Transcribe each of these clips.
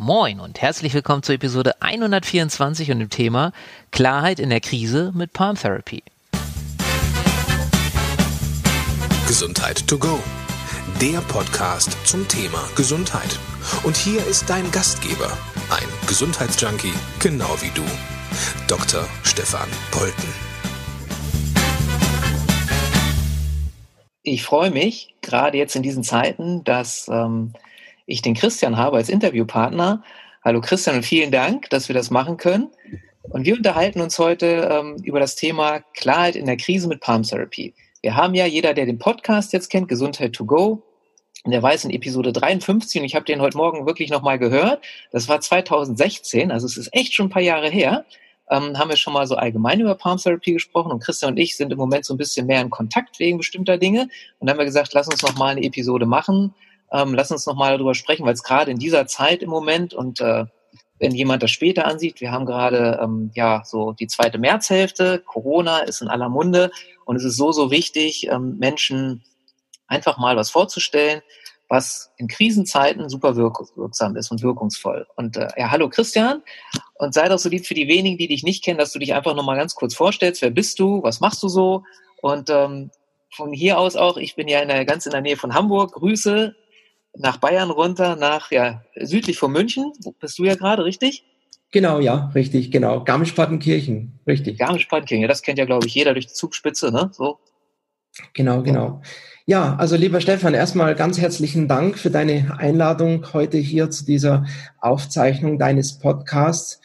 Moin und herzlich willkommen zur Episode 124 und dem Thema Klarheit in der Krise mit Palm Therapy. Gesundheit to go. Der Podcast zum Thema Gesundheit. Und hier ist dein Gastgeber, ein Gesundheitsjunkie, genau wie du, Dr. Stefan Polten. Ich freue mich, gerade jetzt in diesen Zeiten, dass ähm, ich den Christian habe als Interviewpartner. Hallo Christian und vielen Dank, dass wir das machen können. Und wir unterhalten uns heute ähm, über das Thema Klarheit in der Krise mit Palm Therapy. Wir haben ja, jeder, der den Podcast jetzt kennt, Gesundheit to go, der weiß in Episode 53, und ich habe den heute Morgen wirklich nochmal gehört, das war 2016, also es ist echt schon ein paar Jahre her, ähm, haben wir schon mal so allgemein über Palm Therapy gesprochen und Christian und ich sind im Moment so ein bisschen mehr in Kontakt wegen bestimmter Dinge und dann haben wir gesagt, lass uns nochmal eine Episode machen. Ähm, lass uns nochmal darüber sprechen, weil es gerade in dieser Zeit im Moment und äh, wenn jemand das später ansieht, wir haben gerade ähm, ja so die zweite Märzhälfte, Corona ist in aller Munde und es ist so, so wichtig, ähm, Menschen einfach mal was vorzustellen, was in Krisenzeiten super wirksam ist und wirkungsvoll. Und äh, ja, hallo Christian und sei doch so lieb für die wenigen, die dich nicht kennen, dass du dich einfach nochmal ganz kurz vorstellst. Wer bist du? Was machst du so? Und ähm, von hier aus auch, ich bin ja in der, ganz in der Nähe von Hamburg. Grüße nach Bayern runter, nach ja südlich von München. Wo bist du ja gerade, richtig? Genau, ja, richtig, genau. Garmisch-Partenkirchen, richtig. Garmisch-Partenkirchen, ja, das kennt ja, glaube ich, jeder durch die Zugspitze, ne? So. Genau, genau. Ja, also lieber Stefan, erstmal ganz herzlichen Dank für deine Einladung heute hier zu dieser Aufzeichnung deines Podcasts.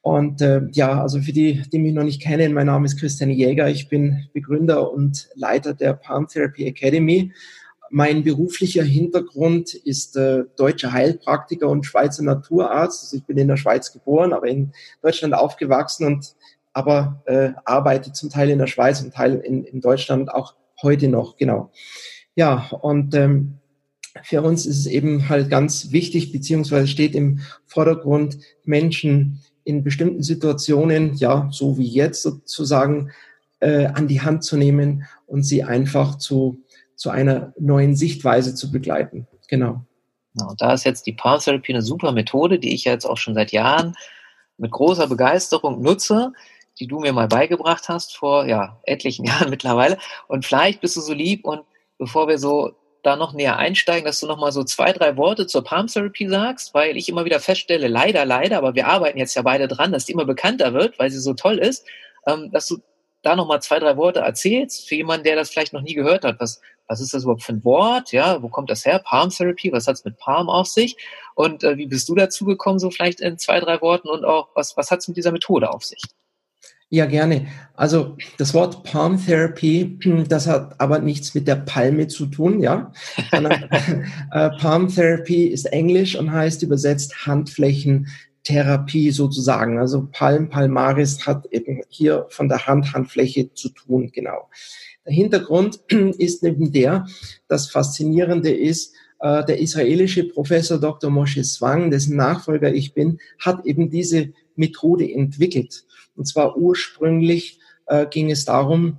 Und äh, ja, also für die, die mich noch nicht kennen, mein Name ist Christian Jäger. Ich bin Begründer und Leiter der Palm Therapy Academy. Mein beruflicher Hintergrund ist äh, deutscher Heilpraktiker und Schweizer Naturarzt. Also ich bin in der Schweiz geboren, aber in Deutschland aufgewachsen und aber äh, arbeite zum Teil in der Schweiz und Teil in, in Deutschland auch heute noch, genau. Ja, und ähm, für uns ist es eben halt ganz wichtig, beziehungsweise steht im Vordergrund, Menschen in bestimmten Situationen, ja, so wie jetzt sozusagen, äh, an die Hand zu nehmen und sie einfach zu, zu einer neuen Sichtweise zu begleiten. Genau. Genau, da ist jetzt die Palm Therapy eine super Methode, die ich jetzt auch schon seit Jahren mit großer Begeisterung nutze die du mir mal beigebracht hast vor ja, etlichen Jahren mittlerweile. Und vielleicht bist du so lieb und bevor wir so da noch näher einsteigen, dass du noch mal so zwei, drei Worte zur Palm Therapy sagst, weil ich immer wieder feststelle, leider, leider, aber wir arbeiten jetzt ja beide dran, dass die immer bekannter wird, weil sie so toll ist, ähm, dass du da noch mal zwei, drei Worte erzählst für jemanden, der das vielleicht noch nie gehört hat. Was, was ist das überhaupt für ein Wort? Ja, wo kommt das her? Palm Therapy, was hat's mit Palm auf sich? Und äh, wie bist du dazu gekommen, so vielleicht in zwei, drei Worten? Und auch, was, was hat's mit dieser Methode auf sich? Ja, gerne. Also das Wort Palm Therapy, das hat aber nichts mit der Palme zu tun, ja. Sondern, äh, Palm Therapy ist Englisch und heißt übersetzt Handflächentherapie sozusagen. Also Palm, Palmaris hat eben hier von der Hand, Handfläche zu tun, genau. Der Hintergrund ist neben der, das Faszinierende ist, äh, der israelische Professor Dr. Moshe Swang, dessen Nachfolger ich bin, hat eben diese Methode entwickelt. Und zwar ursprünglich äh, ging es darum,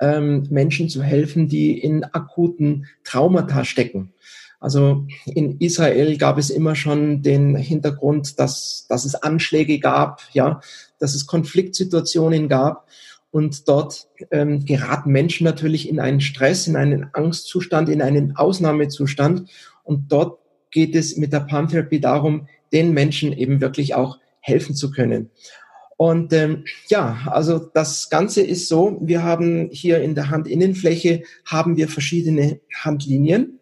ähm, Menschen zu helfen, die in akuten Traumata stecken. Also in Israel gab es immer schon den Hintergrund, dass, dass es Anschläge gab, ja, dass es Konfliktsituationen gab. Und dort ähm, geraten Menschen natürlich in einen Stress, in einen Angstzustand, in einen Ausnahmezustand. Und dort geht es mit der Palm Therapy darum, den Menschen eben wirklich auch helfen zu können. Und ähm, ja, also das Ganze ist so, wir haben hier in der Handinnenfläche haben wir verschiedene Handlinien.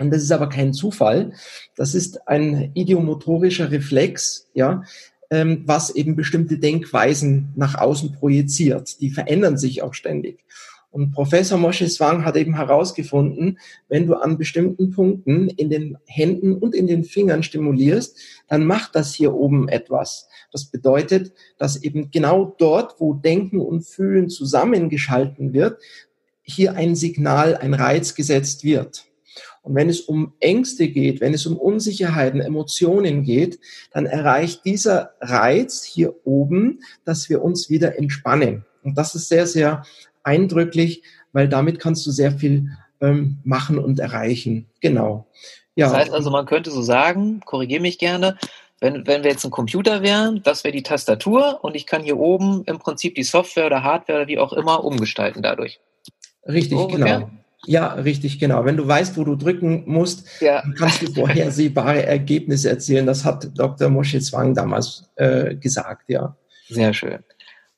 Und das ist aber kein Zufall. Das ist ein idiomotorischer Reflex, ja, ähm, was eben bestimmte Denkweisen nach außen projiziert. Die verändern sich auch ständig. Und Professor Moshe Swang hat eben herausgefunden, wenn du an bestimmten Punkten in den Händen und in den Fingern stimulierst, dann macht das hier oben etwas. Das bedeutet, dass eben genau dort, wo Denken und Fühlen zusammengeschalten wird, hier ein Signal, ein Reiz gesetzt wird. Und wenn es um Ängste geht, wenn es um Unsicherheiten, Emotionen geht, dann erreicht dieser Reiz hier oben, dass wir uns wieder entspannen. Und das ist sehr, sehr eindrücklich, weil damit kannst du sehr viel ähm, machen und erreichen. Genau. Ja. Das heißt also, man könnte so sagen, korrigiere mich gerne, wenn, wenn wir jetzt ein Computer wären, das wäre die Tastatur und ich kann hier oben im Prinzip die Software oder Hardware oder wie auch immer umgestalten dadurch. Richtig, so genau. Ja, richtig, genau. Wenn du weißt, wo du drücken musst, ja. kannst du vorhersehbare Ergebnisse erzielen. Das hat Dr. Moshe Zwang damals äh, gesagt, ja. Sehr schön.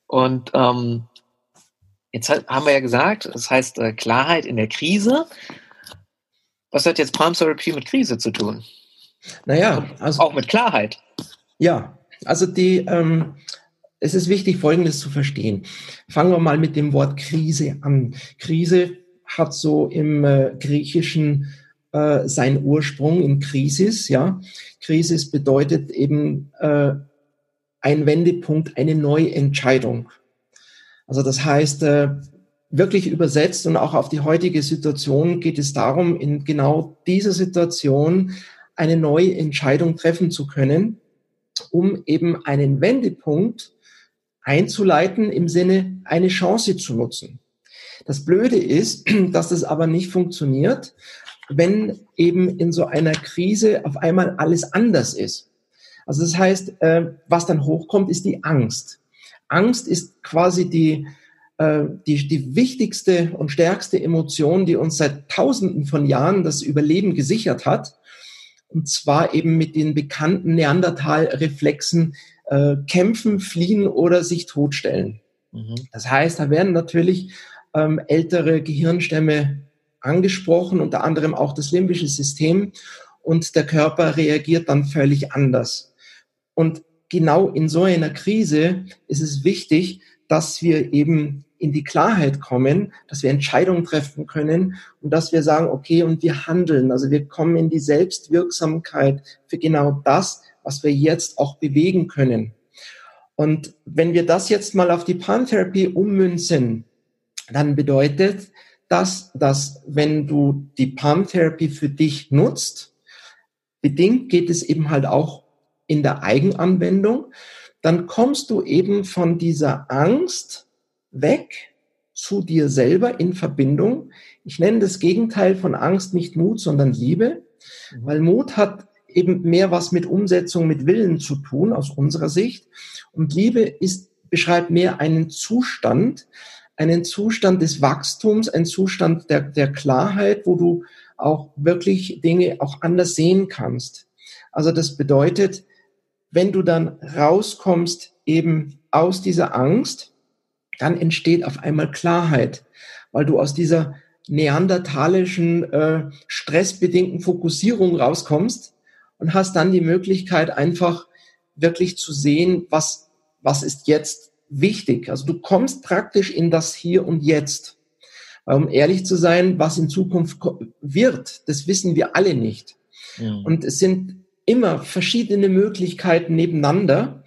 Und ähm, jetzt haben wir ja gesagt, das heißt äh, Klarheit in der Krise. Was hat jetzt Palm Therapy mit Krise zu tun? Naja, also. Auch mit Klarheit. Ja, also die, ähm, es ist wichtig, Folgendes zu verstehen. Fangen wir mal mit dem Wort Krise an. Krise hat so im äh, Griechischen äh, seinen Ursprung in Krisis, ja. Krisis bedeutet eben äh, ein Wendepunkt, eine neue Entscheidung. Also das heißt, äh, wirklich übersetzt und auch auf die heutige Situation geht es darum, in genau dieser Situation eine neue Entscheidung treffen zu können, um eben einen Wendepunkt einzuleiten im Sinne, eine Chance zu nutzen. Das Blöde ist, dass das aber nicht funktioniert, wenn eben in so einer Krise auf einmal alles anders ist. Also das heißt, äh, was dann hochkommt, ist die Angst. Angst ist quasi die, äh, die, die wichtigste und stärkste Emotion, die uns seit Tausenden von Jahren das Überleben gesichert hat und zwar eben mit den bekannten Neandertal-Reflexen äh, kämpfen, fliehen oder sich totstellen. Mhm. Das heißt, da werden natürlich ähm, ältere Gehirnstämme angesprochen, unter anderem auch das limbische System und der Körper reagiert dann völlig anders. Und genau in so einer Krise ist es wichtig, dass wir eben in die Klarheit kommen, dass wir Entscheidungen treffen können und dass wir sagen, okay, und wir handeln. Also wir kommen in die Selbstwirksamkeit für genau das, was wir jetzt auch bewegen können. Und wenn wir das jetzt mal auf die Palmtherapie ummünzen, dann bedeutet das, dass wenn du die Palmtherapie für dich nutzt, bedingt geht es eben halt auch in der Eigenanwendung, dann kommst du eben von dieser Angst weg zu dir selber in Verbindung. Ich nenne das Gegenteil von Angst nicht Mut, sondern Liebe, mhm. weil Mut hat eben mehr was mit Umsetzung, mit Willen zu tun aus unserer Sicht. Und Liebe ist, beschreibt mehr einen Zustand, einen Zustand des Wachstums, einen Zustand der, der Klarheit, wo du auch wirklich Dinge auch anders sehen kannst. Also das bedeutet, wenn du dann rauskommst eben aus dieser Angst, dann entsteht auf einmal Klarheit, weil du aus dieser neandertalischen, äh, stressbedingten Fokussierung rauskommst und hast dann die Möglichkeit, einfach wirklich zu sehen, was, was ist jetzt wichtig. Also du kommst praktisch in das Hier und Jetzt. Weil um ehrlich zu sein, was in Zukunft wird, das wissen wir alle nicht. Ja. Und es sind immer verschiedene Möglichkeiten nebeneinander,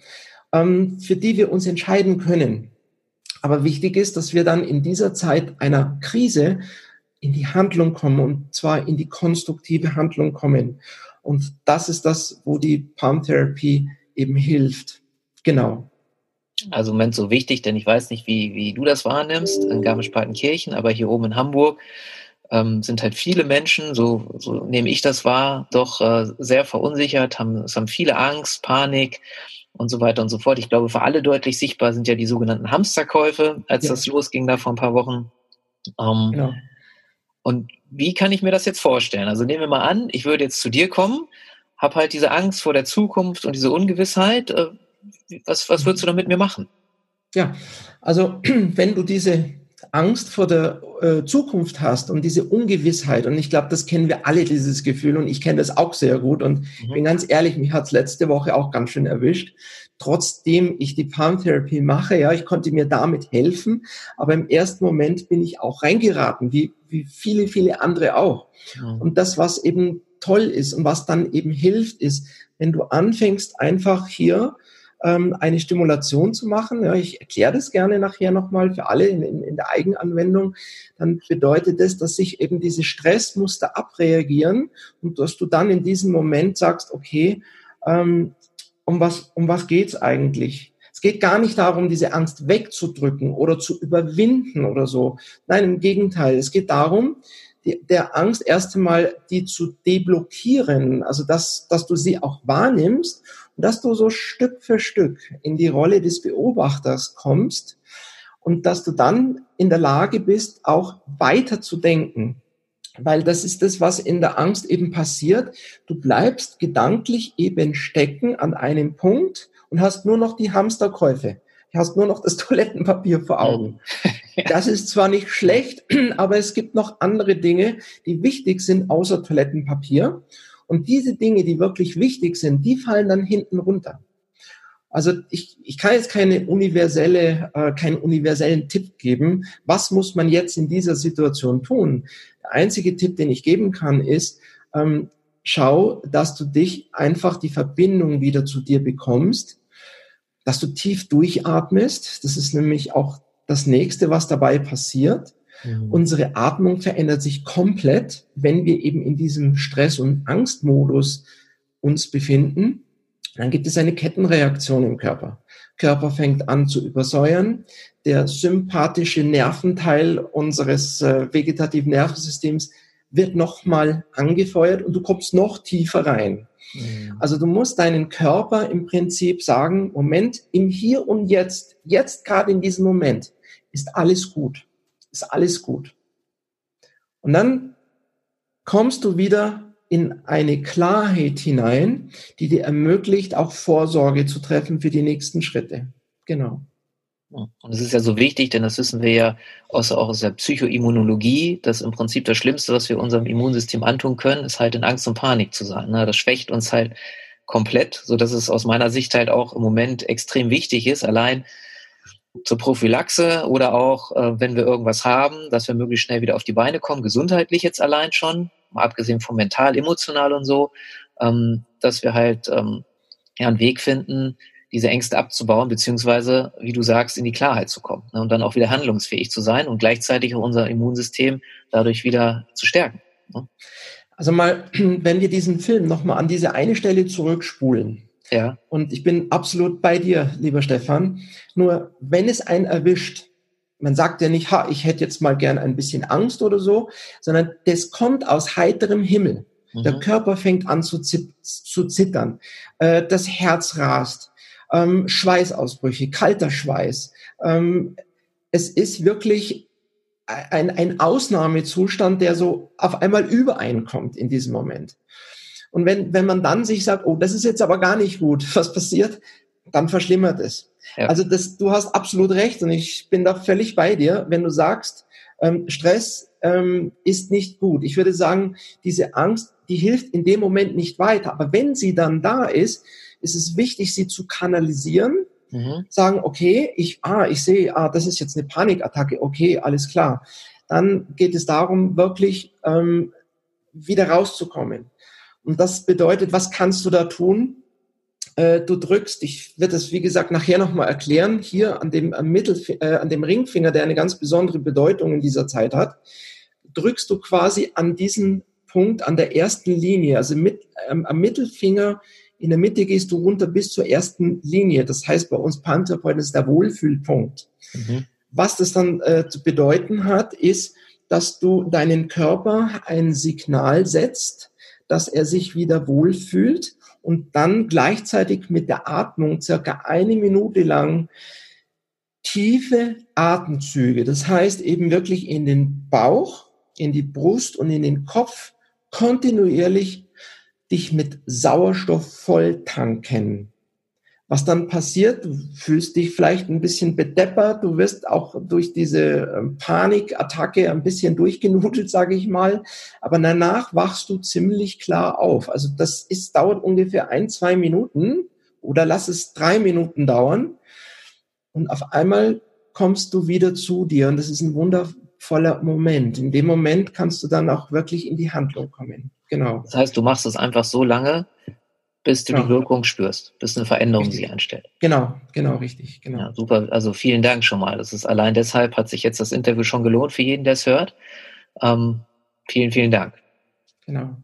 ähm, für die wir uns entscheiden können. Aber wichtig ist, dass wir dann in dieser Zeit einer Krise in die Handlung kommen und zwar in die konstruktive Handlung kommen. Und das ist das, wo die Palm Therapy eben hilft. Genau. Also im Moment so wichtig, denn ich weiß nicht, wie, wie du das wahrnimmst in Garmisch-Partenkirchen, aber hier oben in Hamburg ähm, sind halt viele Menschen, so, so nehme ich das wahr, doch äh, sehr verunsichert, haben, es haben viele Angst, Panik, und so weiter und so fort. Ich glaube, für alle deutlich sichtbar sind ja die sogenannten Hamsterkäufe, als ja. das losging da vor ein paar Wochen. Ähm, genau. Und wie kann ich mir das jetzt vorstellen? Also nehmen wir mal an, ich würde jetzt zu dir kommen, habe halt diese Angst vor der Zukunft und diese Ungewissheit. Was, was würdest du da mit mir machen? Ja, also wenn du diese Angst vor der äh, Zukunft hast und diese Ungewissheit, und ich glaube, das kennen wir alle, dieses Gefühl, und ich kenne das auch sehr gut, und mhm. ich bin ganz ehrlich, mich hat es letzte Woche auch ganz schön erwischt. Trotzdem ich die Palm Therapy mache, ja, ich konnte mir damit helfen, aber im ersten Moment bin ich auch reingeraten, wie, wie viele, viele andere auch. Mhm. Und das, was eben toll ist und was dann eben hilft, ist, wenn du anfängst, einfach hier ähm, eine Stimulation zu machen. Ja, ich erkläre das gerne nachher nochmal für alle in, in, in der Eigenanwendung. Dann bedeutet das, dass sich eben diese Stressmuster abreagieren und dass du dann in diesem Moment sagst, okay, ähm, um was, um was geht's eigentlich? Es geht gar nicht darum, diese Angst wegzudrücken oder zu überwinden oder so. Nein, im Gegenteil. Es geht darum, die, der Angst erst einmal die zu deblockieren, also dass, dass du sie auch wahrnimmst dass du so Stück für Stück in die Rolle des Beobachters kommst und dass du dann in der Lage bist, auch weiter zu denken. Weil das ist das, was in der Angst eben passiert. Du bleibst gedanklich eben stecken an einem Punkt und hast nur noch die Hamsterkäufe. Du hast nur noch das Toilettenpapier vor Augen. Das ist zwar nicht schlecht, aber es gibt noch andere Dinge, die wichtig sind außer Toilettenpapier. Und diese Dinge, die wirklich wichtig sind, die fallen dann hinten runter. Also ich, ich kann jetzt keine universelle, äh, keinen universellen Tipp geben. Was muss man jetzt in dieser Situation tun? Der einzige Tipp, den ich geben kann, ist, ähm, schau, dass du dich einfach die Verbindung wieder zu dir bekommst, dass du tief durchatmest. Das ist nämlich auch das nächste, was dabei passiert. Mhm. Unsere Atmung verändert sich komplett, wenn wir eben in diesem Stress- und Angstmodus uns befinden dann gibt es eine Kettenreaktion im Körper. Körper fängt an zu übersäuern. Der sympathische Nerventeil unseres äh, vegetativen Nervensystems wird nochmal angefeuert und du kommst noch tiefer rein. Mhm. Also du musst deinen Körper im Prinzip sagen, Moment, im Hier und Jetzt, jetzt gerade in diesem Moment, ist alles gut. Ist alles gut. Und dann kommst du wieder in eine Klarheit hinein, die dir ermöglicht, auch Vorsorge zu treffen für die nächsten Schritte. Genau. Und es ist ja so wichtig, denn das wissen wir ja aus, auch aus der Psychoimmunologie, dass im Prinzip das Schlimmste, was wir unserem Immunsystem antun können, ist halt in Angst und Panik zu sein. Ne? Das schwächt uns halt komplett, so dass es aus meiner Sicht halt auch im Moment extrem wichtig ist, allein zur Prophylaxe oder auch, äh, wenn wir irgendwas haben, dass wir möglichst schnell wieder auf die Beine kommen, gesundheitlich jetzt allein schon, mal abgesehen von mental, emotional und so, ähm, dass wir halt ähm, ja, einen Weg finden, diese Ängste abzubauen, beziehungsweise, wie du sagst, in die Klarheit zu kommen ne, und dann auch wieder handlungsfähig zu sein und gleichzeitig auch unser Immunsystem dadurch wieder zu stärken. Ne? Also mal, wenn wir diesen Film nochmal an diese eine Stelle zurückspulen. Ja. Und ich bin absolut bei dir, lieber Stefan. Nur wenn es einen erwischt, man sagt ja nicht, ha, ich hätte jetzt mal gern ein bisschen Angst oder so, sondern das kommt aus heiterem Himmel. Mhm. Der Körper fängt an zu, zu zittern, äh, das Herz rast, ähm, Schweißausbrüche, kalter Schweiß. Ähm, es ist wirklich ein, ein Ausnahmezustand, der so auf einmal übereinkommt in diesem Moment. Und wenn, wenn man dann sich sagt, oh, das ist jetzt aber gar nicht gut, was passiert, dann verschlimmert es. Ja. Also das, du hast absolut recht und ich bin da völlig bei dir, wenn du sagst, ähm, Stress ähm, ist nicht gut. Ich würde sagen, diese Angst, die hilft in dem Moment nicht weiter. Aber wenn sie dann da ist, ist es wichtig, sie zu kanalisieren. Mhm. Sagen, okay, ich, ah, ich sehe, ah, das ist jetzt eine Panikattacke. Okay, alles klar. Dann geht es darum, wirklich ähm, wieder rauszukommen. Und das bedeutet, was kannst du da tun? Äh, du drückst, ich werde das wie gesagt nachher nochmal erklären, hier an dem, am Mittel, äh, an dem Ringfinger, der eine ganz besondere Bedeutung in dieser Zeit hat, drückst du quasi an diesen Punkt, an der ersten Linie, also mit, ähm, am Mittelfinger, in der Mitte gehst du runter bis zur ersten Linie. Das heißt bei uns Pantherapeuten ist der Wohlfühlpunkt. Mhm. Was das dann äh, zu bedeuten hat, ist, dass du deinen Körper ein Signal setzt, dass er sich wieder wohlfühlt und dann gleichzeitig mit der Atmung circa eine Minute lang tiefe Atemzüge. Das heißt eben wirklich in den Bauch, in die Brust und in den Kopf kontinuierlich dich mit Sauerstoff voll tanken. Was dann passiert, du fühlst dich vielleicht ein bisschen bedeppert, du wirst auch durch diese ähm, Panikattacke ein bisschen durchgenudelt, sage ich mal, aber danach wachst du ziemlich klar auf. Also das ist, dauert ungefähr ein, zwei Minuten oder lass es drei Minuten dauern und auf einmal kommst du wieder zu dir und das ist ein wundervoller Moment. In dem Moment kannst du dann auch wirklich in die Handlung kommen. Genau. Das heißt, du machst es einfach so lange, bis du genau. die Wirkung spürst, bis eine Veränderung richtig. sich einstellt. Genau, genau, richtig, genau. Ja, super, also vielen Dank schon mal. Das ist allein deshalb hat sich jetzt das Interview schon gelohnt für jeden, der es hört. Ähm, vielen, vielen Dank. Genau.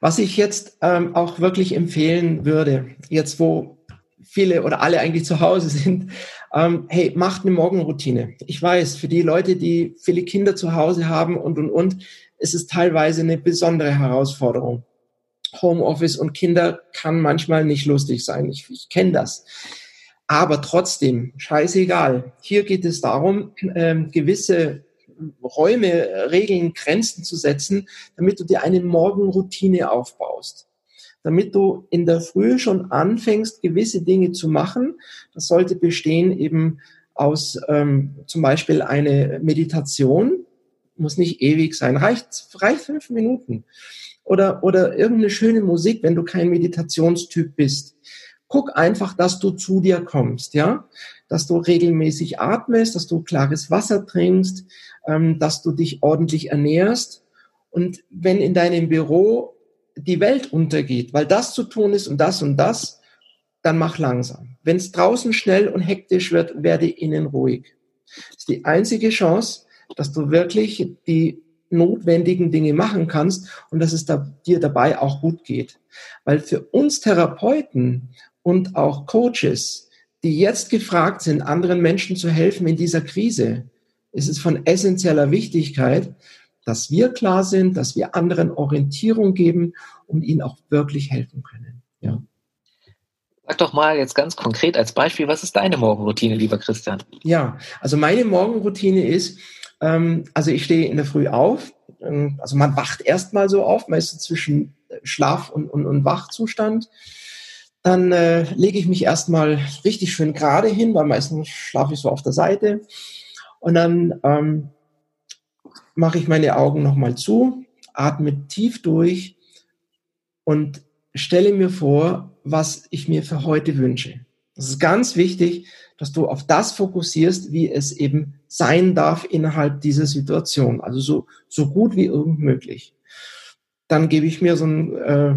Was ich jetzt ähm, auch wirklich empfehlen würde, jetzt wo viele oder alle eigentlich zu Hause sind, ähm, hey, macht eine Morgenroutine. Ich weiß, für die Leute, die viele Kinder zu Hause haben und, und, und, ist es teilweise eine besondere Herausforderung. Homeoffice und Kinder kann manchmal nicht lustig sein. Ich, ich kenne das. Aber trotzdem, scheißegal. Hier geht es darum, ähm, gewisse Räume, Regeln, Grenzen zu setzen, damit du dir eine Morgenroutine aufbaust. Damit du in der Früh schon anfängst, gewisse Dinge zu machen. Das sollte bestehen eben aus ähm, zum Beispiel eine Meditation, muss nicht ewig sein, reicht, reicht fünf Minuten. Oder, oder irgendeine schöne Musik, wenn du kein Meditationstyp bist. Guck einfach, dass du zu dir kommst, ja, dass du regelmäßig atmest, dass du klares Wasser trinkst, ähm, dass du dich ordentlich ernährst. Und wenn in deinem Büro die Welt untergeht, weil das zu tun ist und das und das, dann mach langsam. Wenn es draußen schnell und hektisch wird, werde innen ruhig. Das ist die einzige Chance, dass du wirklich die notwendigen Dinge machen kannst und dass es da, dir dabei auch gut geht. Weil für uns Therapeuten und auch Coaches, die jetzt gefragt sind, anderen Menschen zu helfen in dieser Krise, ist es von essentieller Wichtigkeit, dass wir klar sind, dass wir anderen Orientierung geben und ihnen auch wirklich helfen können. Ja. Sag doch mal jetzt ganz konkret als Beispiel, was ist deine Morgenroutine, lieber Christian? Ja, also meine Morgenroutine ist, ähm, also ich stehe in der Früh auf, ähm, also man wacht erstmal so auf, meistens zwischen Schlaf und, und, und Wachzustand. Dann äh, lege ich mich erstmal richtig schön gerade hin, weil meistens schlafe ich so auf der Seite. Und dann ähm, mache ich meine Augen nochmal zu, atme tief durch und stelle mir vor, was ich mir für heute wünsche. Das ist ganz wichtig, dass du auf das fokussierst, wie es eben sein darf innerhalb dieser Situation. Also so, so gut wie irgend möglich. Dann gebe ich mir so ein, äh,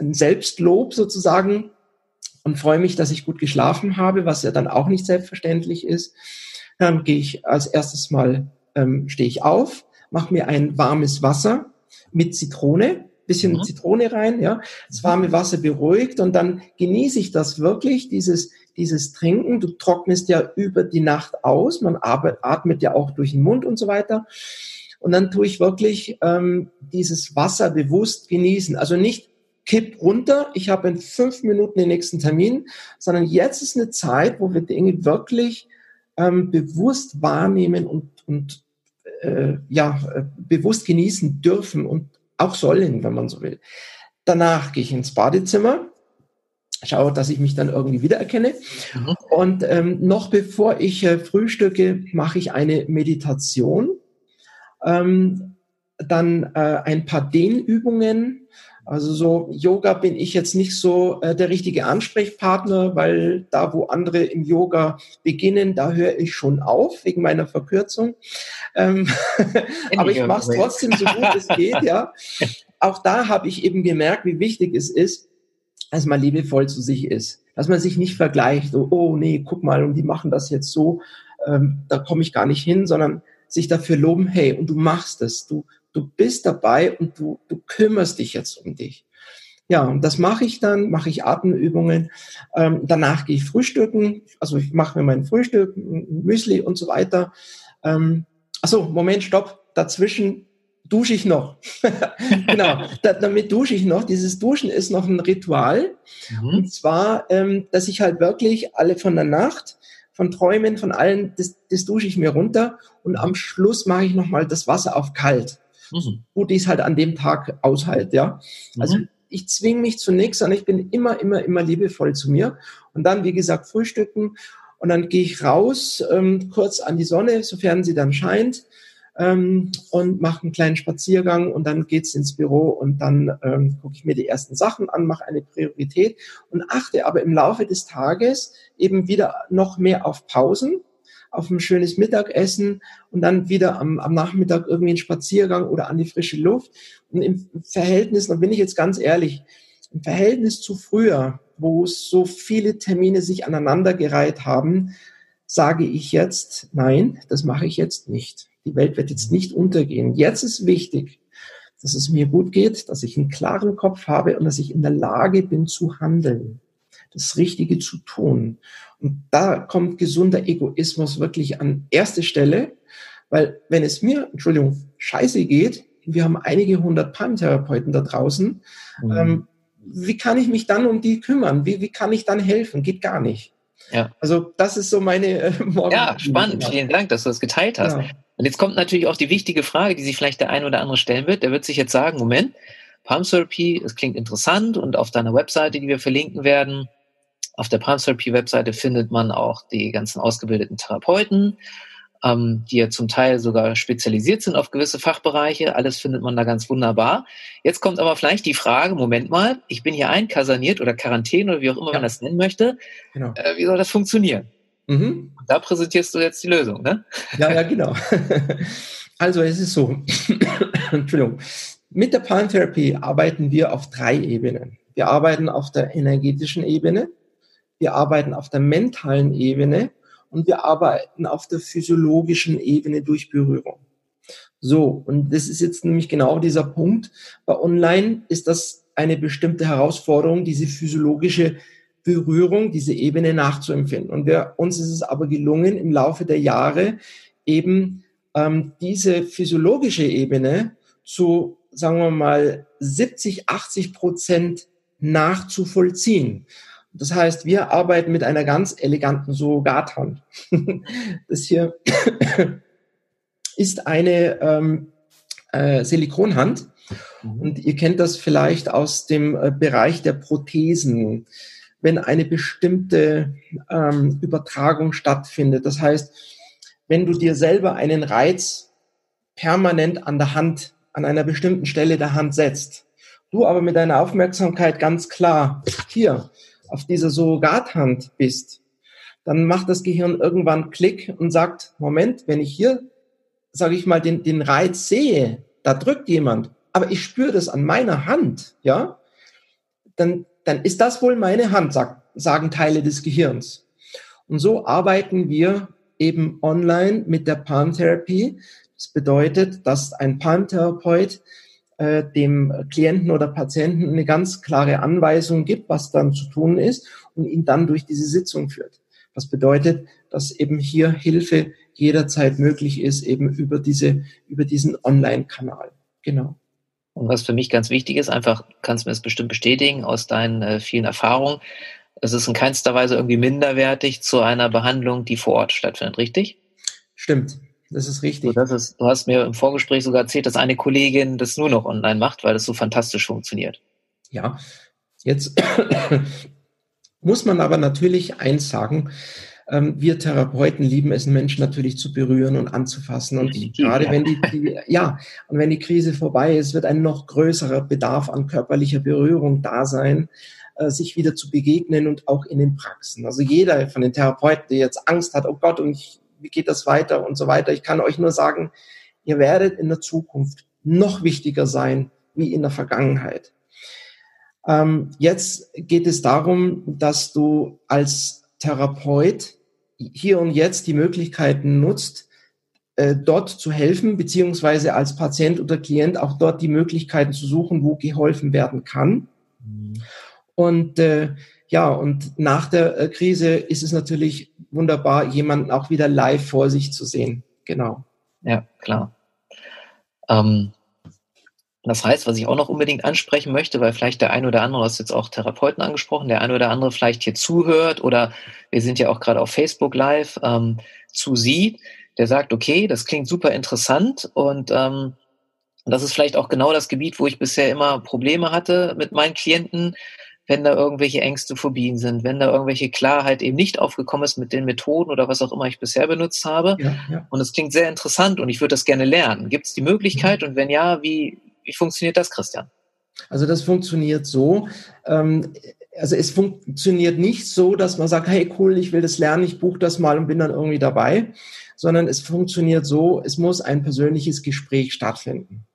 ein Selbstlob sozusagen und freue mich, dass ich gut geschlafen habe, was ja dann auch nicht selbstverständlich ist. Dann gehe ich als erstes mal, ähm, stehe ich auf, mache mir ein warmes Wasser mit Zitrone, bisschen mhm. Zitrone rein, ja. Das warme Wasser beruhigt und dann genieße ich das wirklich, dieses, dieses Trinken. Du trocknest ja über die Nacht aus, man atmet ja auch durch den Mund und so weiter. Und dann tue ich wirklich ähm, dieses Wasser bewusst genießen. Also nicht kipp runter, ich habe in fünf Minuten den nächsten Termin, sondern jetzt ist eine Zeit, wo wir Dinge wirklich ähm, bewusst wahrnehmen und, und äh, ja, äh, bewusst genießen dürfen und auch sollen, wenn man so will. Danach gehe ich ins Badezimmer, schaue, dass ich mich dann irgendwie wiedererkenne. Mhm. Und ähm, noch bevor ich äh, frühstücke, mache ich eine Meditation. Ähm, dann äh, ein paar Dehnübungen, also so Yoga bin ich jetzt nicht so äh, der richtige Ansprechpartner, weil da, wo andere im Yoga beginnen, da höre ich schon auf wegen meiner Verkürzung. Ähm, aber ich mache es trotzdem so gut es geht. Ja, auch da habe ich eben gemerkt, wie wichtig es ist, dass man liebevoll zu sich ist, dass man sich nicht vergleicht. Oh, oh nee, guck mal, und die machen das jetzt so, ähm, da komme ich gar nicht hin, sondern sich dafür loben, hey, und du machst es, du du bist dabei und du, du kümmerst dich jetzt um dich. Ja, und das mache ich dann, mache ich Atemübungen. Ähm, danach gehe ich frühstücken, also ich mache mir mein Frühstück, Müsli und so weiter. Ähm, achso, Moment, stopp, dazwischen dusche ich noch. genau, da, damit dusche ich noch. Dieses Duschen ist noch ein Ritual. Mhm. Und zwar, ähm, dass ich halt wirklich alle von der Nacht, von Träumen, von allen, das, das dusche ich mir runter und am Schluss mache ich nochmal das Wasser auf kalt mhm. gut ich es halt an dem Tag aushalte, ja. Mhm. Also ich zwinge mich zu nichts, sondern ich bin immer, immer, immer liebevoll zu mir. Und dann, wie gesagt, frühstücken. Und dann gehe ich raus, ähm, kurz an die Sonne, sofern sie dann scheint, ähm, und mache einen kleinen Spaziergang und dann geht's ins Büro und dann ähm, gucke ich mir die ersten Sachen an, mache eine Priorität und achte aber im Laufe des Tages eben wieder noch mehr auf Pausen auf ein schönes Mittagessen und dann wieder am, am Nachmittag irgendwie einen Spaziergang oder an die frische Luft. Und im Verhältnis, da bin ich jetzt ganz ehrlich, im Verhältnis zu früher, wo so viele Termine sich aneinandergereiht haben, sage ich jetzt, nein, das mache ich jetzt nicht. Die Welt wird jetzt nicht untergehen. Jetzt ist wichtig, dass es mir gut geht, dass ich einen klaren Kopf habe und dass ich in der Lage bin zu handeln, das Richtige zu tun. Und da kommt gesunder Egoismus wirklich an erste Stelle, weil wenn es mir, Entschuldigung, scheiße geht, wir haben einige hundert Palmtherapeuten da draußen. Mhm. Ähm, wie kann ich mich dann um die kümmern? Wie, wie kann ich dann helfen? Geht gar nicht. Ja. Also das ist so meine äh, Morgen Ja, spannend. Vielen Dank, dass du das geteilt hast. Ja. Und jetzt kommt natürlich auch die wichtige Frage, die sich vielleicht der ein oder andere stellen wird. Der wird sich jetzt sagen, Moment, Palm Therapy, es klingt interessant und auf deiner Webseite, die wir verlinken werden, auf der Palm Therapy Webseite findet man auch die ganzen ausgebildeten Therapeuten ähm, die ja zum Teil sogar spezialisiert sind auf gewisse Fachbereiche. Alles findet man da ganz wunderbar. Jetzt kommt aber vielleicht die Frage, Moment mal, ich bin hier einkasaniert oder Quarantäne oder wie auch immer ja. man das nennen möchte. Genau. Äh, wie soll das funktionieren? Mhm. Da präsentierst du jetzt die Lösung, ne? Ja, ja, genau. Also es ist so, Entschuldigung, mit der Palm Therapy arbeiten wir auf drei Ebenen. Wir arbeiten auf der energetischen Ebene, wir arbeiten auf der mentalen Ebene und wir arbeiten auf der physiologischen Ebene durch Berührung. So, und das ist jetzt nämlich genau dieser Punkt. Bei Online ist das eine bestimmte Herausforderung, diese physiologische Berührung, diese Ebene nachzuempfinden. Und wir, uns ist es aber gelungen, im Laufe der Jahre eben ähm, diese physiologische Ebene zu, sagen wir mal, 70, 80 Prozent nachzuvollziehen. Das heißt, wir arbeiten mit einer ganz eleganten Surrogathand. das hier ist eine ähm, äh, Silikonhand. Mhm. Und ihr kennt das vielleicht aus dem äh, Bereich der Prothesen, wenn eine bestimmte ähm, Übertragung stattfindet. Das heißt, wenn du dir selber einen Reiz permanent an der Hand, an einer bestimmten Stelle der Hand setzt, du aber mit deiner Aufmerksamkeit ganz klar hier auf dieser Surrogathand bist, dann macht das Gehirn irgendwann Klick und sagt, Moment, wenn ich hier, sage ich mal, den, den Reiz sehe, da drückt jemand, aber ich spüre das an meiner Hand, ja, dann, dann ist das wohl meine Hand, sagt, sagen Teile des Gehirns. Und so arbeiten wir eben online mit der Palmtherapie. Das bedeutet, dass ein Palmtherapeut äh, dem Klienten oder Patienten eine ganz klare Anweisung gibt, was dann zu tun ist und ihn dann durch diese Sitzung führt. Was bedeutet, dass eben hier Hilfe jederzeit möglich ist, eben über diese, über diesen Online-Kanal. Genau. Und was für mich ganz wichtig ist, einfach kannst du mir das bestimmt bestätigen aus deinen äh, vielen Erfahrungen. Es ist in keinster Weise irgendwie minderwertig zu einer Behandlung, die vor Ort stattfindet, richtig? Stimmt. Das ist richtig. So, das ist, du hast mir im Vorgespräch sogar erzählt, dass eine Kollegin das nur noch online macht, weil das so fantastisch funktioniert. Ja, jetzt muss man aber natürlich eins sagen. Ähm, wir Therapeuten lieben es, Menschen natürlich zu berühren und anzufassen. Und gerade ja. wenn die, die, ja, und wenn die Krise vorbei ist, wird ein noch größerer Bedarf an körperlicher Berührung da sein äh, sich wieder zu begegnen und auch in den Praxen. Also jeder von den Therapeuten, der jetzt Angst hat, oh Gott, und ich wie geht das weiter und so weiter. Ich kann euch nur sagen, ihr werdet in der Zukunft noch wichtiger sein wie in der Vergangenheit. Ähm, jetzt geht es darum, dass du als Therapeut hier und jetzt die Möglichkeiten nutzt, äh, dort zu helfen, beziehungsweise als Patient oder Klient auch dort die Möglichkeiten zu suchen, wo geholfen werden kann. Mhm. Und äh, ja, und nach der äh, Krise ist es natürlich wunderbar, jemanden auch wieder live vor sich zu sehen. Genau. Ja, klar. Ähm, das heißt, was ich auch noch unbedingt ansprechen möchte, weil vielleicht der ein oder andere, du hast jetzt auch Therapeuten angesprochen, der ein oder andere vielleicht hier zuhört oder wir sind ja auch gerade auf Facebook live, ähm, zu sieht, der sagt, okay, das klingt super interessant und ähm, das ist vielleicht auch genau das Gebiet, wo ich bisher immer Probleme hatte mit meinen Klienten, wenn da irgendwelche Ängste, Phobien sind, wenn da irgendwelche Klarheit eben nicht aufgekommen ist mit den Methoden oder was auch immer ich bisher benutzt habe. Ja, ja. Und es klingt sehr interessant und ich würde das gerne lernen. Gibt es die Möglichkeit mhm. und wenn ja, wie, wie funktioniert das, Christian? Also das funktioniert so. Ähm, also es funktioniert nicht so, dass man sagt, hey cool, ich will das lernen, ich buche das mal und bin dann irgendwie dabei, sondern es funktioniert so, es muss ein persönliches Gespräch stattfinden.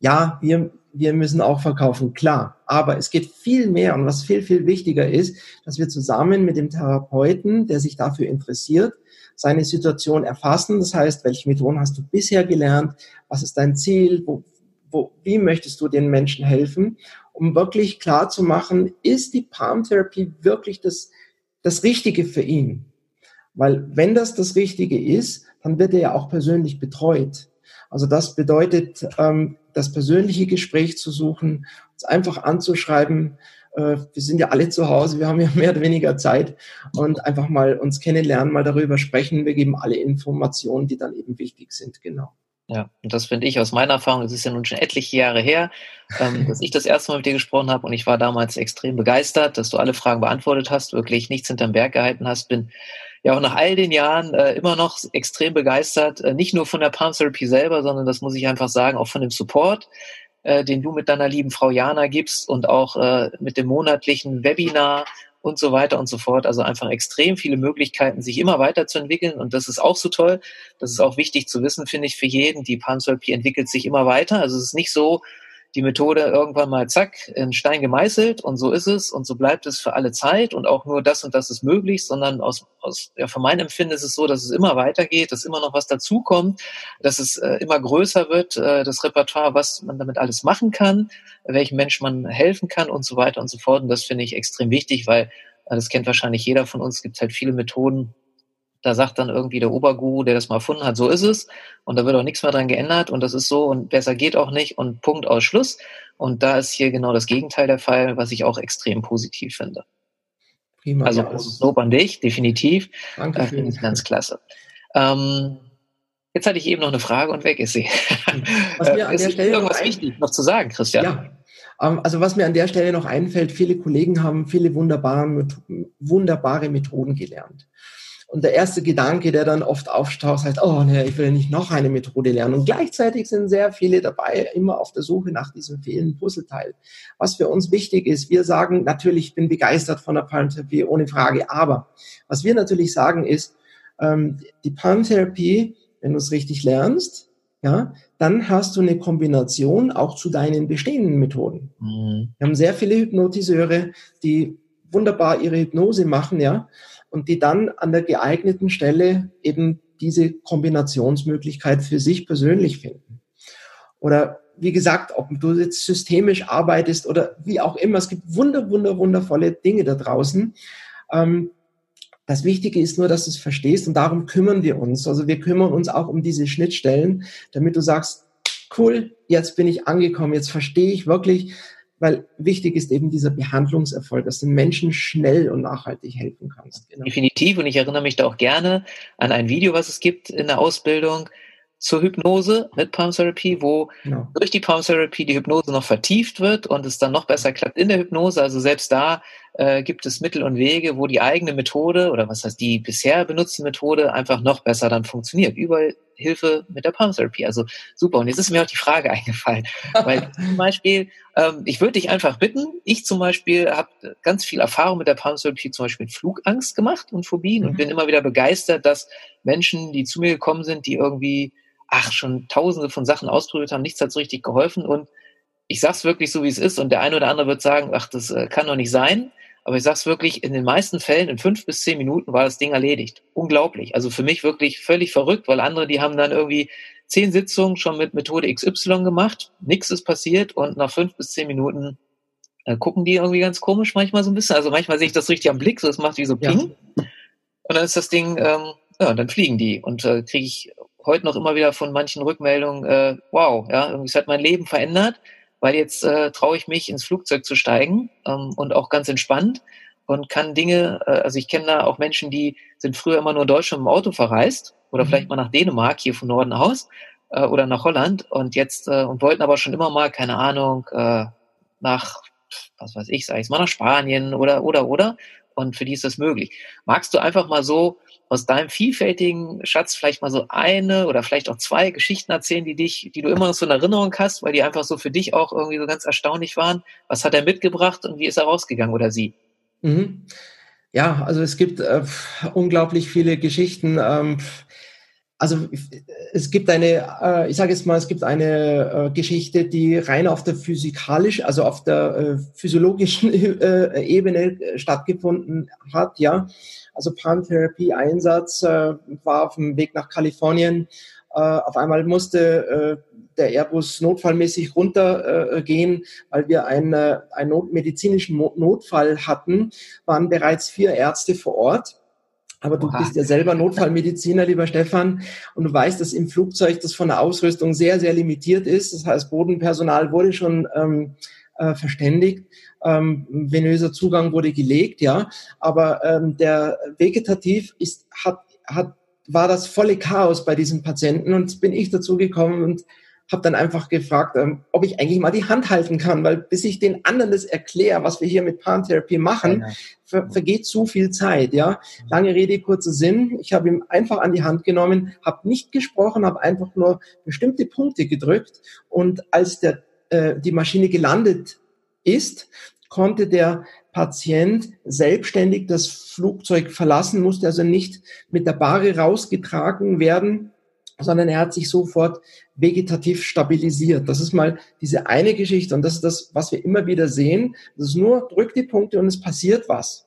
Ja, wir wir müssen auch verkaufen, klar. Aber es geht viel mehr und was viel, viel wichtiger ist, dass wir zusammen mit dem Therapeuten, der sich dafür interessiert, seine Situation erfassen. Das heißt, welche Methoden hast du bisher gelernt? Was ist dein Ziel? Wo, wo, wie möchtest du den Menschen helfen? Um wirklich klar zu machen, ist die Palmtherapie wirklich das, das Richtige für ihn? Weil wenn das das Richtige ist, dann wird er ja auch persönlich betreut. Also das bedeutet, ähm, das persönliche Gespräch zu suchen, uns einfach anzuschreiben. Äh, wir sind ja alle zu Hause, wir haben ja mehr oder weniger Zeit und einfach mal uns kennenlernen, mal darüber sprechen. Wir geben alle Informationen, die dann eben wichtig sind, genau. Ja, und das finde ich aus meiner Erfahrung, es ist ja nun schon etliche Jahre her, ähm, dass ich das erste Mal mit dir gesprochen habe und ich war damals extrem begeistert, dass du alle Fragen beantwortet hast, wirklich nichts hinterm Berg gehalten hast, bin ja auch nach all den Jahren äh, immer noch extrem begeistert, äh, nicht nur von der Palm Therapy selber, sondern das muss ich einfach sagen, auch von dem Support, äh, den du mit deiner lieben Frau Jana gibst und auch äh, mit dem monatlichen Webinar und so weiter und so fort. Also einfach extrem viele Möglichkeiten, sich immer weiterzuentwickeln. Und das ist auch so toll. Das ist auch wichtig zu wissen, finde ich, für jeden. Die Palmtherapie entwickelt sich immer weiter. Also es ist nicht so, die Methode irgendwann mal zack, in Stein gemeißelt und so ist es und so bleibt es für alle Zeit und auch nur das und das ist möglich, sondern aus, aus ja, von meinem Empfinden ist es so, dass es immer weitergeht, dass immer noch was dazukommt, dass es äh, immer größer wird, äh, das Repertoire, was man damit alles machen kann, welchem Mensch man helfen kann und so weiter und so fort. Und das finde ich extrem wichtig, weil äh, das kennt wahrscheinlich jeder von uns, es gibt halt viele Methoden, da sagt dann irgendwie der Oberguru, der das mal erfunden hat, so ist es. Und da wird auch nichts mehr dran geändert und das ist so und besser geht auch nicht und Punkt aus Schluss. Und da ist hier genau das Gegenteil der Fall, was ich auch extrem positiv finde. Prima, also ja, großes Lob an dich, definitiv. Danke. Äh, finde ich ganz klasse. Ähm, jetzt hatte ich eben noch eine Frage und weg ist sie. Was mir an ist der Stelle irgendwas wichtig noch zu sagen, Christian? Ja. Ähm, also was mir an der Stelle noch einfällt, viele Kollegen haben viele wunderbare, wunderbare Methoden gelernt. Und der erste Gedanke, der dann oft auftaucht, heißt, oh nee, ich will nicht noch eine Methode lernen. Und gleichzeitig sind sehr viele dabei, immer auf der Suche nach diesem fehlenden Puzzleteil. Was für uns wichtig ist, wir sagen, natürlich, ich bin begeistert von der Palmtherapie, ohne Frage. Aber was wir natürlich sagen ist, ähm, die Palmtherapie, wenn du es richtig lernst, ja, dann hast du eine Kombination auch zu deinen bestehenden Methoden. Mhm. Wir haben sehr viele Hypnotiseure, die wunderbar ihre Hypnose machen, ja, und die dann an der geeigneten Stelle eben diese Kombinationsmöglichkeit für sich persönlich finden. Oder wie gesagt, ob du jetzt systemisch arbeitest oder wie auch immer, es gibt wunder, wunder, wundervolle Dinge da draußen. Ähm, das Wichtige ist nur, dass du es verstehst und darum kümmern wir uns. Also wir kümmern uns auch um diese Schnittstellen, damit du sagst, cool, jetzt bin ich angekommen, jetzt verstehe ich wirklich, weil wichtig ist eben dieser Behandlungserfolg, dass du Menschen schnell und nachhaltig helfen kannst. Genau. Definitiv und ich erinnere mich da auch gerne an ein Video, was es gibt in der Ausbildung zur Hypnose mit Palm Therapy, wo genau. durch die Palm Therapy die Hypnose noch vertieft wird und es dann noch besser klappt in der Hypnose. Also selbst da äh, gibt es Mittel und Wege, wo die eigene Methode oder was heißt die bisher benutzte Methode einfach noch besser dann funktioniert. Über Hilfe mit der Palm Therapy. Also super. Und jetzt ist mir auch die Frage eingefallen, weil zum Beispiel, ähm, ich würde dich einfach bitten, ich zum Beispiel habe ganz viel Erfahrung mit der Palm Therapy, zum Beispiel mit Flugangst gemacht und Phobien mhm. und bin immer wieder begeistert, dass Menschen, die zu mir gekommen sind, die irgendwie ach, schon tausende von Sachen ausprobiert haben, nichts hat so richtig geholfen und ich sag's wirklich so, wie es ist und der eine oder andere wird sagen, ach, das äh, kann doch nicht sein. Aber ich sag's wirklich, in den meisten Fällen, in fünf bis zehn Minuten war das Ding erledigt. Unglaublich. Also für mich wirklich völlig verrückt, weil andere, die haben dann irgendwie zehn Sitzungen schon mit Methode XY gemacht, nichts ist passiert und nach fünf bis zehn Minuten äh, gucken die irgendwie ganz komisch manchmal so ein bisschen. Also manchmal sehe ich das richtig am Blick, so es macht wie so Ping. Ja. Und dann ist das Ding, ähm, ja, dann fliegen die und äh, kriege ich heute noch immer wieder von manchen Rückmeldungen, äh, wow, ja, irgendwie hat mein Leben verändert, weil jetzt äh, traue ich mich ins Flugzeug zu steigen ähm, und auch ganz entspannt und kann Dinge, äh, also ich kenne da auch Menschen, die sind früher immer nur Deutschland im Auto verreist oder mhm. vielleicht mal nach Dänemark hier von Norden aus äh, oder nach Holland und jetzt äh, und wollten aber schon immer mal, keine Ahnung, äh, nach, was weiß ich, sag ich mal, nach Spanien oder oder oder und für die ist das möglich. Magst du einfach mal so aus deinem vielfältigen Schatz vielleicht mal so eine oder vielleicht auch zwei Geschichten erzählen, die dich, die du immer noch so in Erinnerung hast, weil die einfach so für dich auch irgendwie so ganz erstaunlich waren. Was hat er mitgebracht und wie ist er rausgegangen oder sie? Mhm. Ja, also es gibt äh, unglaublich viele Geschichten. Ähm, also es gibt eine, äh, ich sage jetzt mal, es gibt eine äh, Geschichte, die rein auf der physikalisch, also auf der äh, physiologischen Ebene stattgefunden hat, ja. Also Palm-Therapie-Einsatz war auf dem Weg nach Kalifornien. Auf einmal musste der Airbus notfallmäßig runtergehen, weil wir einen, einen medizinischen Notfall hatten, waren bereits vier Ärzte vor Ort Aber du Oha. bist ja selber Notfallmediziner, lieber Stefan, und du weißt, dass im Flugzeug das von der Ausrüstung sehr, sehr limitiert ist. Das heißt, Bodenpersonal wurde schon ähm, äh, verständigt. Ähm, venöser Zugang wurde gelegt, ja. Aber ähm, der Vegetativ ist, hat, hat, war das volle Chaos bei diesen Patienten und bin ich dazu gekommen und habe dann einfach gefragt, ähm, ob ich eigentlich mal die Hand halten kann, weil bis ich den anderen das erkläre, was wir hier mit Paartherapie machen, ver vergeht zu viel Zeit. Ja, lange Rede kurzer Sinn. Ich habe ihm einfach an die Hand genommen, habe nicht gesprochen, habe einfach nur bestimmte Punkte gedrückt und als der äh, die Maschine gelandet ist, konnte der Patient selbstständig das Flugzeug verlassen, musste also nicht mit der Bahre rausgetragen werden, sondern er hat sich sofort vegetativ stabilisiert. Das ist mal diese eine Geschichte und das ist das, was wir immer wieder sehen. Das ist nur, drück die Punkte und es passiert was.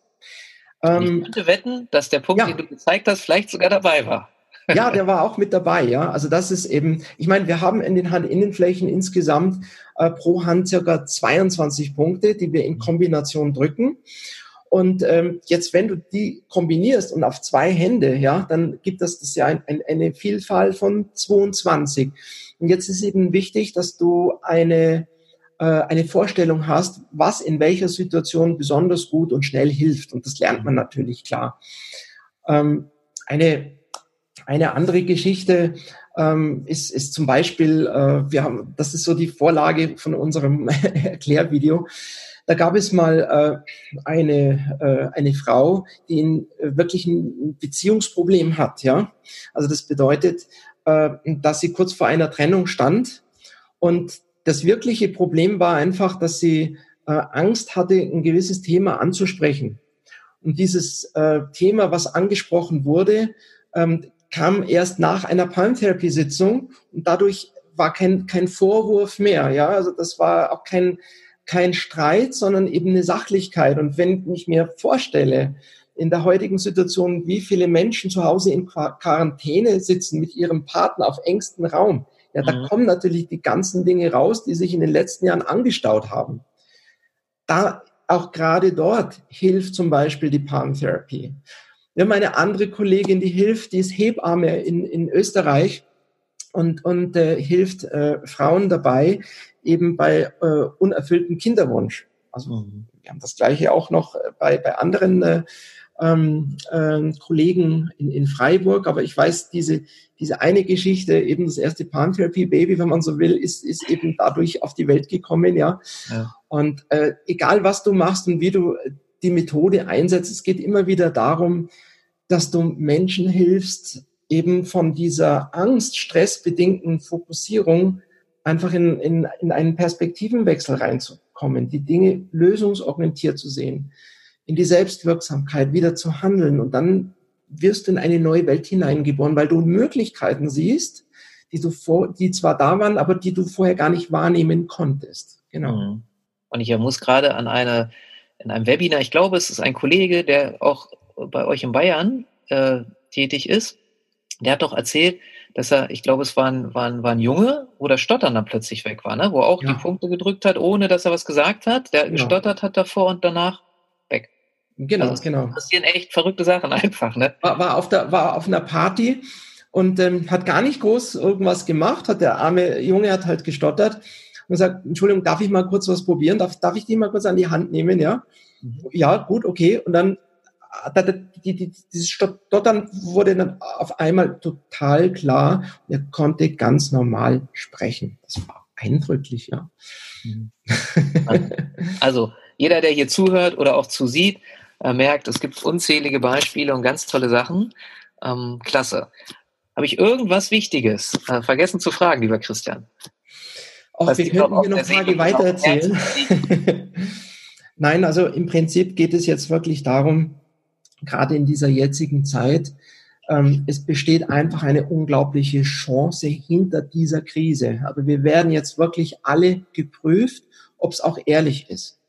Ähm, ich könnte wetten, dass der Punkt, ja. den du gezeigt hast, vielleicht sogar dabei war. Ja, der war auch mit dabei, ja. Also das ist eben, ich meine, wir haben in den Handinnenflächen insgesamt äh, pro Hand circa 22 Punkte, die wir in Kombination drücken. Und ähm, jetzt, wenn du die kombinierst und auf zwei Hände, ja, dann gibt das das ja ein, ein, eine Vielfalt von 22. Und jetzt ist eben wichtig, dass du eine äh, eine Vorstellung hast, was in welcher Situation besonders gut und schnell hilft. Und das lernt man natürlich klar. Ähm, eine eine andere Geschichte ähm, ist, ist zum Beispiel, äh, wir haben, das ist so die Vorlage von unserem Erklärvideo. Da gab es mal äh, eine, äh, eine Frau, die in, äh, wirklich ein Beziehungsproblem hat. Ja, also das bedeutet, äh, dass sie kurz vor einer Trennung stand und das wirkliche Problem war einfach, dass sie äh, Angst hatte, ein gewisses Thema anzusprechen. Und dieses äh, Thema, was angesprochen wurde, ähm, kam erst nach einer Palmtherapie-Sitzung und dadurch war kein, kein Vorwurf mehr. Ja, also das war auch kein, kein Streit, sondern eben eine Sachlichkeit. Und wenn ich mir vorstelle, in der heutigen Situation, wie viele Menschen zu Hause in Quarantäne sitzen mit ihrem Partner auf engstem Raum, ja, da mhm. kommen natürlich die ganzen Dinge raus, die sich in den letzten Jahren angestaut haben. Da auch gerade dort hilft zum Beispiel die Palmtherapie. Wir haben eine andere Kollegin, die hilft, die ist Hebamme in, in Österreich und, und äh, hilft äh, Frauen dabei, eben bei äh, unerfülltem Kinderwunsch. Also mhm. wir haben das gleiche auch noch äh, bei, bei anderen äh, ähm, äh, Kollegen in, in Freiburg, aber ich weiß, diese, diese eine Geschichte, eben das erste Paartherapie-Baby, wenn man so will, ist, ist eben dadurch auf die Welt gekommen, ja. ja. Und äh, egal was du machst und wie du die Methode einsetzt. Es geht immer wieder darum, dass du Menschen hilfst, eben von dieser Angst, stressbedingten Fokussierung einfach in, in, in einen Perspektivenwechsel reinzukommen, die Dinge lösungsorientiert zu sehen, in die Selbstwirksamkeit wieder zu handeln und dann wirst du in eine neue Welt hineingeboren, weil du Möglichkeiten siehst, die du vor, die zwar da waren, aber die du vorher gar nicht wahrnehmen konntest. Genau. Mhm. Und ich muss gerade an eine in einem Webinar, ich glaube, es ist ein Kollege, der auch bei euch in Bayern äh, tätig ist, der hat doch erzählt, dass er, ich glaube, es war ein, war ein, war ein Junge, wo der Stottern dann plötzlich weg war, ne? wo er auch ja. die Punkte gedrückt hat, ohne dass er was gesagt hat. Der genau. gestottert hat davor und danach weg. Genau, also, genau. Das passieren echt verrückte Sachen einfach. Ne? War, war, auf, der, war auf einer Party und ähm, hat gar nicht groß irgendwas gemacht, hat der arme Junge hat halt gestottert und sagt, Entschuldigung, darf ich mal kurz was probieren? Darf, darf ich die mal kurz an die Hand nehmen? Ja, mhm. ja, gut, okay. Und dann dieses Stottern wurde dann auf einmal total klar. Er konnte ganz normal sprechen. Das war eindrücklich, ja. Mhm. Also, jeder, der hier zuhört oder auch zusieht, äh, merkt, es gibt unzählige Beispiele und ganz tolle Sachen. Ähm, klasse. Habe ich irgendwas Wichtiges äh, vergessen zu fragen, lieber Christian? Auch wir könnten hier noch Frage weiter erzählen. Nein, also im Prinzip geht es jetzt wirklich darum, gerade in dieser jetzigen Zeit, ähm, es besteht einfach eine unglaubliche Chance hinter dieser Krise. Aber wir werden jetzt wirklich alle geprüft, ob es auch ehrlich ist.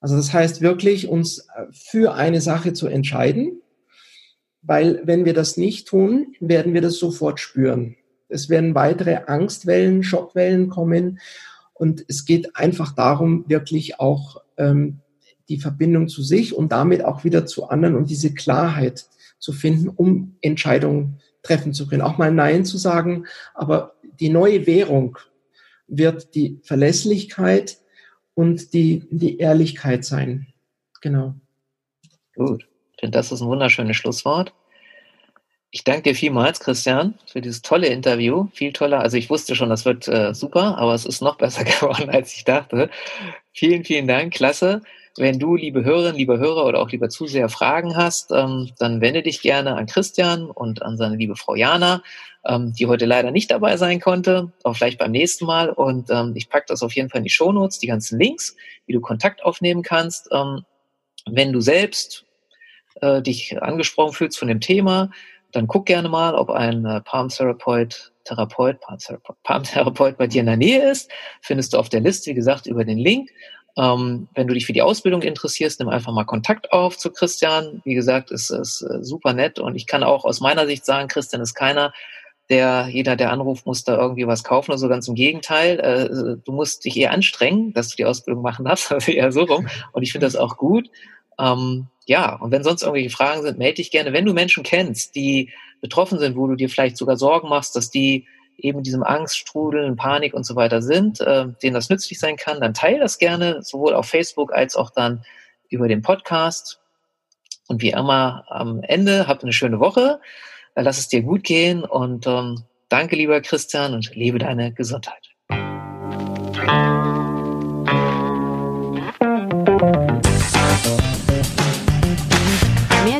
Also das heißt wirklich, uns äh, für eine Sache zu entscheiden, weil wenn wir das nicht tun, werden wir das sofort spüren. Es werden weitere Angstwellen, Schockwellen kommen. Und es geht einfach darum, wirklich auch ähm, die Verbindung zu sich und damit auch wieder zu anderen und diese Klarheit zu finden, um Entscheidungen treffen zu können. Auch mal Nein zu sagen. Aber die neue Währung wird die Verlässlichkeit und die, die Ehrlichkeit sein. Genau. Gut. Finde, das ist ein wunderschönes Schlusswort. Ich danke dir vielmals, Christian, für dieses tolle Interview. Viel toller. Also ich wusste schon, das wird äh, super, aber es ist noch besser geworden, als ich dachte. Vielen, vielen Dank. Klasse. Wenn du, liebe Hörerinnen, liebe Hörer oder auch lieber Zuseher, Fragen hast, ähm, dann wende dich gerne an Christian und an seine liebe Frau Jana, ähm, die heute leider nicht dabei sein konnte, auch vielleicht beim nächsten Mal. Und ähm, ich packe das auf jeden Fall in die Shownotes, die ganzen Links, wie du Kontakt aufnehmen kannst. Ähm, wenn du selbst äh, dich angesprochen fühlst von dem Thema, dann guck gerne mal, ob ein äh, Palm Therapeut, Therapeut, Palm Therapeut bei dir in der Nähe ist. Findest du auf der Liste, wie gesagt, über den Link. Ähm, wenn du dich für die Ausbildung interessierst, nimm einfach mal Kontakt auf zu Christian. Wie gesagt, ist es äh, super nett und ich kann auch aus meiner Sicht sagen, Christian ist keiner, der jeder, der anruft, muss da irgendwie was kaufen oder so. Ganz im Gegenteil, äh, du musst dich eher anstrengen, dass du die Ausbildung machen darfst, also eher so rum. Und ich finde das auch gut. Ähm, ja, und wenn sonst irgendwelche Fragen sind, melde dich gerne. Wenn du Menschen kennst, die betroffen sind, wo du dir vielleicht sogar Sorgen machst, dass die eben diesem Angststrudel, Panik und so weiter sind, äh, denen das nützlich sein kann, dann teile das gerne, sowohl auf Facebook als auch dann über den Podcast. Und wie immer am Ende, habt eine schöne Woche, äh, lass es dir gut gehen und ähm, danke, lieber Christian, und lebe deine Gesundheit.